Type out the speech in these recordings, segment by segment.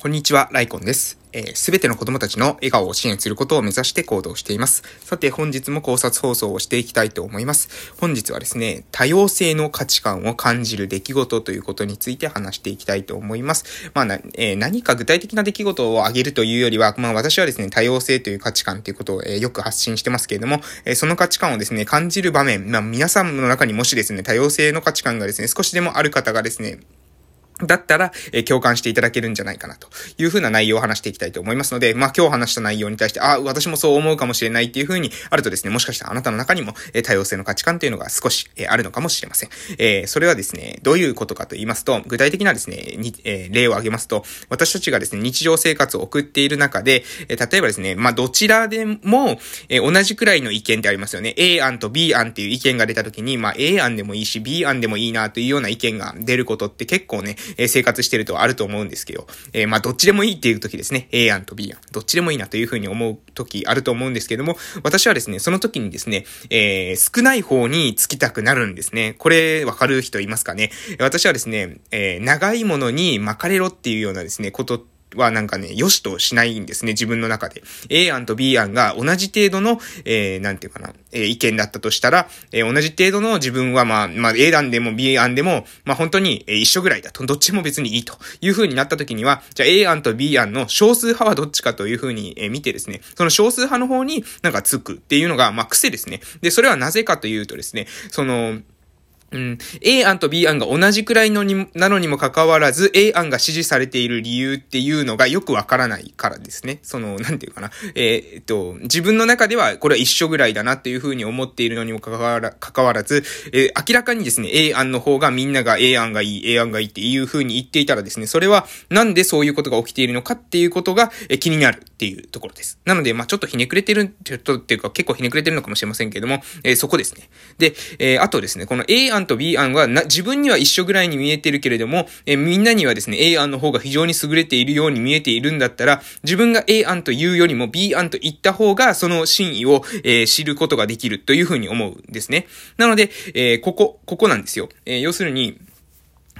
こんにちは、ライコンです。す、べ、ての子供たちの笑顔を支援することを目指して行動しています。さて、本日も考察放送をしていきたいと思います。本日はですね、多様性の価値観を感じる出来事ということについて話していきたいと思います。まあ、えー、何か具体的な出来事を挙げるというよりは、まあ、私はですね、多様性という価値観ということを、えー、よく発信してますけれども、え、その価値観をですね、感じる場面、まあ、皆さんの中にもしですね、多様性の価値観がですね、少しでもある方がですね、だったら、えー、共感していただけるんじゃないかなというふうな内容を話していきたいと思いますので、まあ今日話した内容に対して、あ、私もそう思うかもしれないっていうふうにあるとですね、もしかしたらあなたの中にも、えー、多様性の価値観っていうのが少し、えー、あるのかもしれません。えー、それはですね、どういうことかと言いますと、具体的なですね、にえ、例を挙げますと、私たちがですね、日常生活を送っている中で、え、例えばですね、まあどちらでも、え、同じくらいの意見ってありますよね。A 案と B 案っていう意見が出た時に、まあ A 案でもいいし、B 案でもいいなというような意見が出ることって結構ね、え、生活してるとあると思うんですけど、え、まあ、どっちでもいいっていう時ですね。A 案と B 案。どっちでもいいなというふうに思う時あると思うんですけども、私はですね、その時にですね、えー、少ない方につきたくなるんですね。これ、わかる人いますかね？私はですね、えー、長いものに巻かれろっていうようなですね、ことはなんかね、良しとしないんですね、自分の中で。A 案と B 案が同じ程度の、えー、なんていうかな、えー、意見だったとしたら、えー、同じ程度の自分はまあ、まあ A 案でも B 案でも、まあ本当に、えー、一緒ぐらいだと。どっちも別にいいという風になった時には、じゃあ A 案と B 案の少数派はどっちかという風に、え、見てですね、その少数派の方になんかつくっていうのが、まあ癖ですね。で、それはなぜかというとですね、その、うん。A 案と B 案が同じくらいのに、なのにもかかわらず、A 案が支持されている理由っていうのがよくわからないからですね。その、なんていうかな。えー、っと、自分の中ではこれは一緒ぐらいだなっていうふうに思っているのにもかかわら、かかわらず、えー、明らかにですね、A 案の方がみんなが A 案がいい、A 案がいいっていうふうに言っていたらですね、それはなんでそういうことが起きているのかっていうことが、えー、気になるっていうところです。なので、まあちょっとひねくれてる、ちょっとっていうか結構ひねくれてるのかもしれませんけれども、えー、そこですね。で、えー、あとですね、この A 案と B 案はな、自分には一緒ぐらいに見えてるけれども、えー、みんなにはですね、A 案の方が非常に優れているように見えているんだったら、自分が A 案というよりも B 案と言った方が、その真意を、えー、知ることができるというふうに思うんですね。なので、えー、ここ、ここなんですよ。えー、要するに、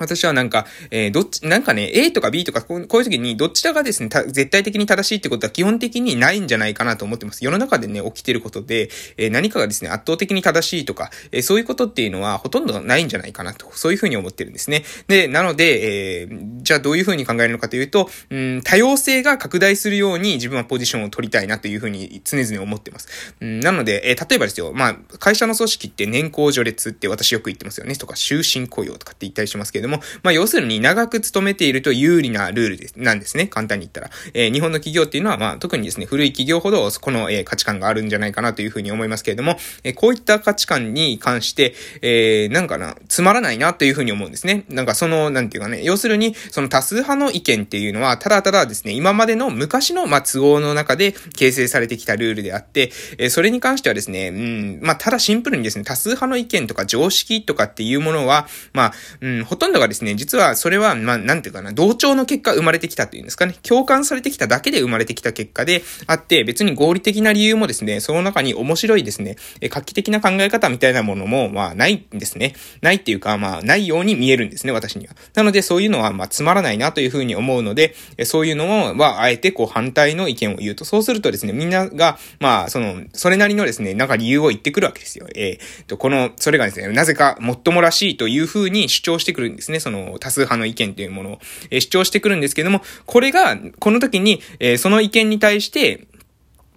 私はなんか、えー、どっち、なんかね、A とか B とかこう、こういう時にどちらがですね、絶対的に正しいってことは基本的にないんじゃないかなと思ってます。世の中でね、起きてることで、えー、何かがですね、圧倒的に正しいとか、えー、そういうことっていうのはほとんどないんじゃないかなと、そういうふうに思ってるんですね。で、なので、えー、じゃあどういうふうに考えるのかというと、うん、多様性が拡大するように自分はポジションを取りたいなというふうに常々思ってます。うん、なので、えー、例えばですよ、まあ、会社の組織って年功序列って私よく言ってますよね、とか、終身雇用とかって言ったりしますけれども、まあ、要するにに長く勤めていると有利なルールです、なんですね。簡単に言ったら。えー、日本の企業っていうのは、まあ、特にですね、古い企業ほど、この、えー、価値観があるんじゃないかなというふうに思いますけれども、えー、こういった価値観に関して、えー、なんかな、つまらないなというふうに思うんですね。なんかその、なんていうかね、要するに、その多数派の意見っていうのは、ただただですね、今までの昔の、まあ、都合の中で形成されてきたルールであって、えー、それに関してはですね、うん、まあ、ただシンプルにですね、多数派の意見とか常識とかっていうものは、まあ、うん、ほとんどがですね、実はそれは、まあ、なんていうかな、同調の結果生まれてきたっていうんですかね。共感されてきただけで生まれてきた結果であって、別に合理的な理由もですね、その中に面白いですね、画期的な考え方みたいなものも、まあ、ないんですね。ないっていうか、まあ、ないように見えるんですね、私には。なので、そういうのは、まあ、つまらないなというふうに思うので、そういうのは、あえて、こう、反対の意見を言うと、そうするとですね、みんなが、まあ、その、それなりのですね、なんか理由を言ってくるわけですよ。えー、と、この、それがですね、なぜか、もっともらしいというふうに主張してくるんですですね、その、多数派の意見というものを。え主張してくるんですけども、これが、この時に、えその意見に対して、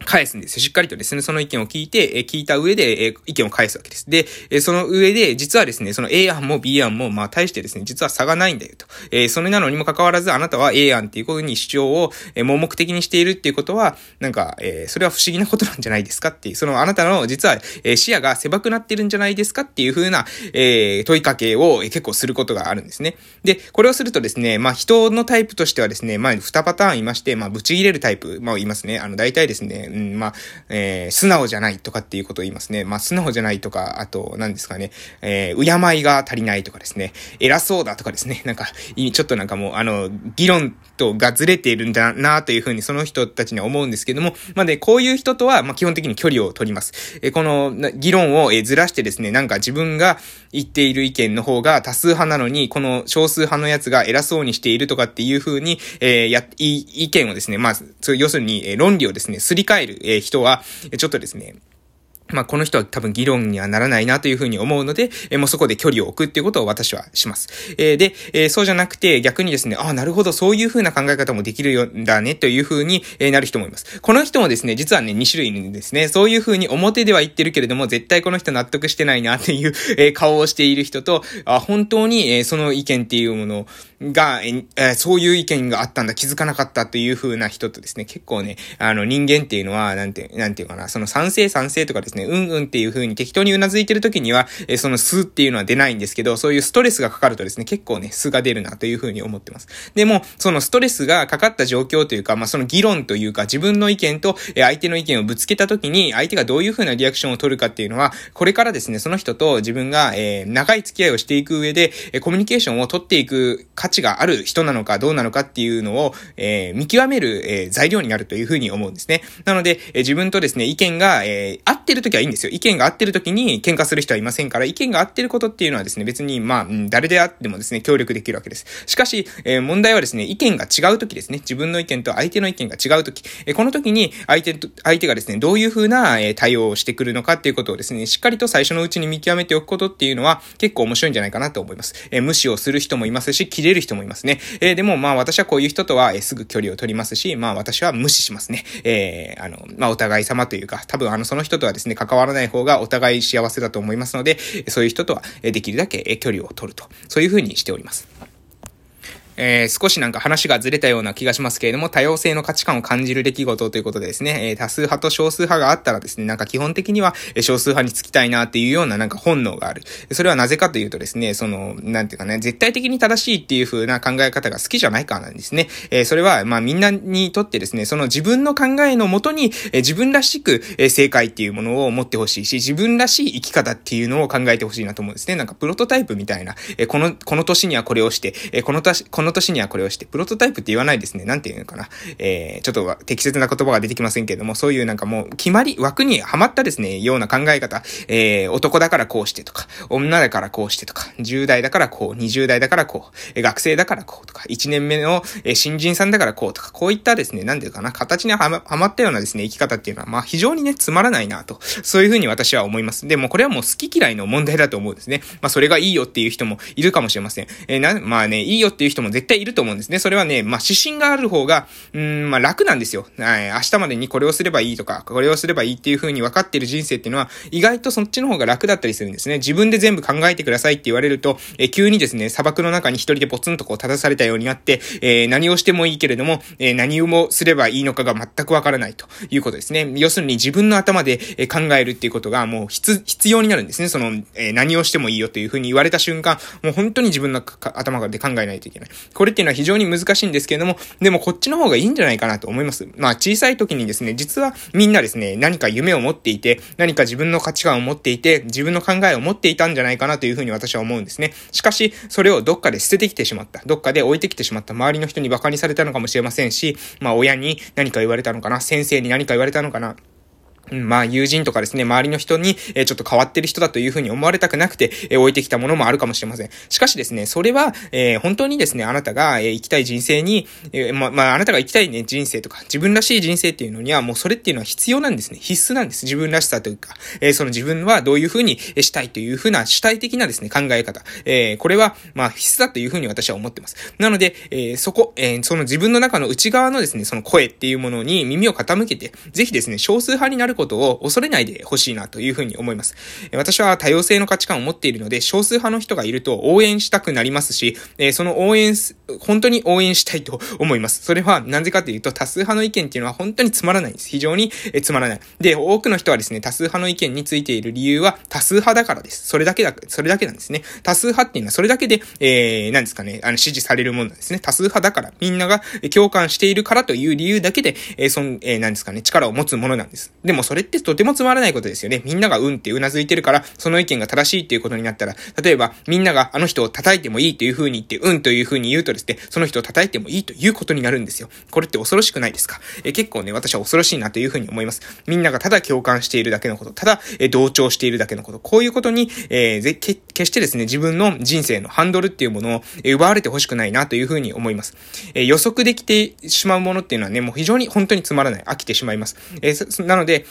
返すんですよ。しっかりとですね、その意見を聞いて、え聞いた上で、え意見を返すわけです。で、えその上で、実はですね、その A 案も B 案も、まあ、対してですね、実は差がないんだよと。えそれなのにもかかわらず、あなたは A 案っていうことに主張を、え盲目的にしているっていうことは、なんか、えそれは不思議なことなんじゃないですかっていう、そのあなたの、実は、え視野が狭くなってるんじゃないですかっていう風な、え問いかけを、え結構することがあるんですね。で、これをするとですね、まあ、人のタイプとしてはですね、まあ、2パターンいまして、まあ、ブチ切れるタイプ、まあ、いますね。あの、大体ですね、うん、まあ、えー、素直じゃないとかっていうことを言いますね。まあ、素直じゃないとか、あと、何ですかね、えー、敬いが足りないとかですね、偉そうだとかですね、なんか、ちょっとなんかもう、あの、議論とがずれているんだなというふうにその人たちには思うんですけども、まあ、で、こういう人とは、まあ、基本的に距離を取ります。えー、この、議論を、えー、ずらしてですね、なんか自分が言っている意見の方が多数派なのに、この少数派のやつが偉そうにしているとかっていうふうに、えー、や、意見をですね、まあ、要するに、えー、論理をですね、すり替ええ、人は、ちょっとですね、まあ、この人は多分議論にはならないなというふうに思うので、えー、もうそこで距離を置くっていうことを私はします。えー、で、えー、そうじゃなくて逆にですね、ああ、なるほど、そういうふうな考え方もできるよんだねというふうに、えなる人もいます。この人もですね、実はね、2種類いるんですね。そういうふうに表では言ってるけれども、絶対この人納得してないなっていう、え顔をしている人と、あ本当に、えその意見っていうものをが、えそういう意見があったんだ、気づかなかったというふうな人とですね、結構ね、あの人間っていうのは、なんて、なんていうかな、その賛成賛成とかですね、うんうんっていう風に適当に頷いてる時には、え、その素っていうのは出ないんですけど、そういうストレスがかかるとですね、結構ね、素が出るなという風に思ってます。でも、そのストレスがかかった状況というか、まあ、その議論というか、自分の意見と、え相手の意見をぶつけた時に、相手がどういう風なリアクションを取るかっていうのは、これからですね、その人と自分が、えー、長い付き合いをしていく上で、えコミュニケーションを取っていく値がある人なのかどうなのかっていうのを、えー、見極める、えー、材料になるという風に思うんですね。なので、え自分とですね、意見が、え合ってる時はいいんですよ。意見が合ってる時に、喧嘩する人はいませんから、意見が合ってることっていうのはですね、別に、まあ、誰であってもですね、協力できるわけです。しかし、え、問題はですね、意見が違うときですね、自分の意見と相手の意見が違うとき、え、この時に、相手と、相手がですね、どういう風な、え、対応をしてくるのかっていうことをですね、しっかりと最初のうちに見極めておくことっていうのは、結構面白いんじゃないかなと思います。え、無視をする人もいますし、切れる人もいますね。えー、でも、まあ、私はこういう人とは、えー、すぐ距離を取りますし、まあ、私は無視しますね。えー、あの、まあ、お互い様というか、多分、あの、その人とはですね、関わらない方がお互い幸せだと思いますので、そういう人とはえできるだけ距離を取ると、そういうふうにしております。えー、少しなんか話がずれたような気がしますけれども、多様性の価値観を感じる出来事ということでですね、えー、多数派と少数派があったらですね、なんか基本的には少数派につきたいなっていうようななんか本能がある。それはなぜかというとですね、その、なんていうかね、絶対的に正しいっていう風な考え方が好きじゃないからなんですね。えー、それは、まあみんなにとってですね、その自分の考えのもとに、え自分らしく、え正解っていうものを持ってほしいし、自分らしい生き方っていうのを考えてほしいなと思うんですね。なんかプロトタイプみたいな、えこの、この年にはこれをして、えこの年、このの年にはこれをして、プロトタイプって言わないですね。なんていうのかな。えー、ちょっと適切な言葉が出てきませんけれども、そういうなんかもう決まり、枠にはまったですね、ような考え方、えー、男だからこうしてとか、女だからこうしてとか、10代だからこう、20代だからこう、学生だからこうとか、1年目の新人さんだからこうとか、こういったですね、なんていうかな、形にはまはまったようなですね、生き方っていうのは、まあ非常にね、つまらないなと、そういうふうに私は思います。でもこれはもう好き嫌いの問題だと思うんですね。まあそれがいいよっていう人もいるかもしれません。えー、な、まあね、いいよっていう人も絶対いると思うんですね。それはね、まあ指針がある方が、うん、まあ楽なんですよ。はい。明日までにこれをすればいいとか、これをすればいいっていう風に分かってる人生っていうのは、意外とそっちの方が楽だったりするんですね。自分で全部考えてくださいって言われると、え急にですね、砂漠の中に一人でポツンとこう立たされたようになって、えー、何をしてもいいけれども、えー、何をすればいいのかが全くわからないということですね。要するに自分の頭で考えるっていうことがもう必、必要になるんですね。その、えー、何をしてもいいよという風に言われた瞬間、もう本当に自分の頭で考えないといけない。これっていうのは非常に難しいんですけれども、でもこっちの方がいいんじゃないかなと思います。まあ小さい時にですね、実はみんなですね、何か夢を持っていて、何か自分の価値観を持っていて、自分の考えを持っていたんじゃないかなというふうに私は思うんですね。しかし、それをどっかで捨ててきてしまった。どっかで置いてきてしまった。周りの人に馬鹿にされたのかもしれませんし、まあ親に何か言われたのかな、先生に何か言われたのかな？まあ、友人とかですね、周りの人に、え、ちょっと変わってる人だというふうに思われたくなくて、え、置いてきたものもあるかもしれません。しかしですね、それは、え、本当にですね、あなたが、え、生きたい人生に、え、ま、まあ、あなたが生きたいね、人生とか、自分らしい人生っていうのには、もうそれっていうのは必要なんですね。必須なんです。自分らしさというか、え、その自分はどういうふうにしたいというふうな主体的なですね、考え方。え、これは、まあ、必須だというふうに私は思ってます。なので、え、そこ、え、その自分の中の内側のですね、その声っていうものに耳を傾けて、ぜひですね、少数派になるこことを恐れないでほしいなというふうに思います。私は多様性の価値観を持っているので、少数派の人がいると応援したくなりますし、その応援、本当に応援したいと思います。それは、なぜかというと、多数派の意見っていうのは本当につまらないんです。非常に、つまらない。で、多くの人はですね、多数派の意見についている理由は、多数派だからです。それだけだ、それだけなんですね。多数派っていうのは、それだけで、えー、何ですかね、あの、支持されるものなんですね。多数派だから、みんなが共感しているからという理由だけで、えー、そん、えー、何ですかね、力を持つものなんです。でも、それってとてもつまらないことですよね。みんながうんって頷いてるから、その意見が正しいっていうことになったら、例えば、みんながあの人を叩いてもいいという風に言って、うんという風に言うとですね、その人を叩いてもいいということになるんですよ。これって恐ろしくないですか？え、結構ね、私は恐ろしいなという風に思います。みんながただ共感しているだけのこと、ただ、え、同調しているだけのこと、こういうことに、えー、ぜ、決してですね、自分の人生のハンドルっていうものを、え、奪われてほしくないなという風に思います。え、予測できてしまうものっていうのはね、もう非常に本当につまらない。飽きてしまいます。え、なので、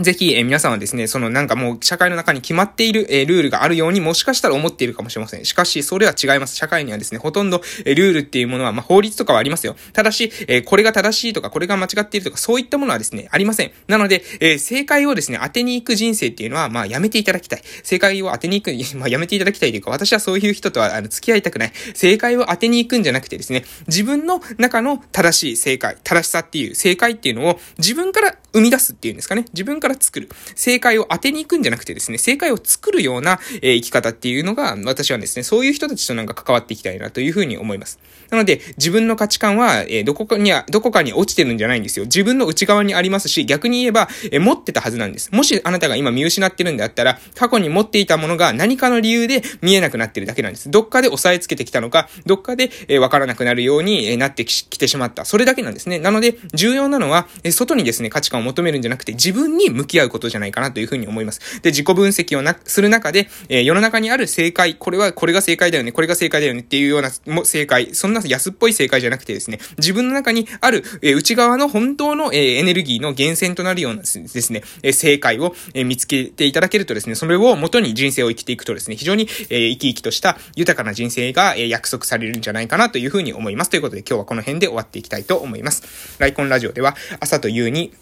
ぜひ、えー、皆さんはですね、そのなんかもう社会の中に決まっている、えー、ルールがあるようにもしかしたら思っているかもしれません。しかし、それは違います。社会にはですね、ほとんど、えー、ルールっていうものは、まあ、法律とかはありますよ。ただし、えこれが正しいとか、これが間違っているとか、そういったものはですね、ありません。なので、え正解をですね、当てに行く人生っていうのは、まあ、やめていただきたい。正解を当てに行く、まあ、やめていただきたいというか、私はそういう人とは、あの、付き合いたくない。正解を当てに行くんじゃなくてですね、自分の中の正しい正解、正しさっていう、正解っていうのを自分から生み出すっていうんですかね。自分から作る。正解を当てに行くんじゃなくてですね、正解を作るような、え、生き方っていうのが、私はですね、そういう人たちとなんか関わっていきたいなというふうに思います。なので、自分の価値観は、え、どこかには、どこかに落ちてるんじゃないんですよ。自分の内側にありますし、逆に言えば、え、持ってたはずなんです。もしあなたが今見失ってるんであったら、過去に持っていたものが何かの理由で見えなくなってるだけなんです。どっかで押さえつけてきたのか、どっかで、え、わからなくなるように、え、なってきてしまった。それだけなんですね。なので、重要なのは、え、外にですね、価値観を求めるんじゃなくて、自分に向き合うことじゃないかなというふうに思います。。で、自己分析をな、する中で、えー、世の中にある正解、これは、これが正解だよね、これが正解だよねっていうような、も、正解、そんな安っぽい正解じゃなくてですね、自分の中にある、えー、内側の本当の、えー、エネルギーの源泉となるようなですね、えー、正解を、えー、見つけていただけるとですね、それを元に人生を生きていくとですね、非常に、えー、生き生きとした豊かな人生が、えー、約束されるんじゃないかなというふうに思います。ということで今日はこの辺で終わっていきたいと思います。ライコンラジオでは朝と夕に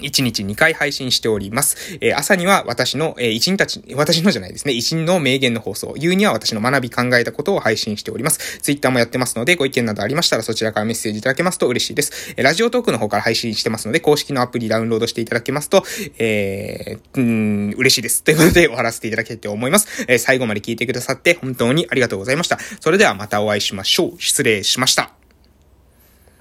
1日2回配信しております。えー、朝には私の、えー、一人たち、私のじゃないですね、一人の名言の放送。夕には私の学び考えたことを配信しております。ツイッターもやってますので、ご意見などありましたらそちらからメッセージいただけますと嬉しいです。えー、ラジオトークの方から配信してますので、公式のアプリダウンロードしていただけますと、えー、うん、嬉しいです。ということで終わらせていただけて思います。えー、最後まで聞いてくださって本当にありがとうございました。それではまたお会いしましょう。失礼しました。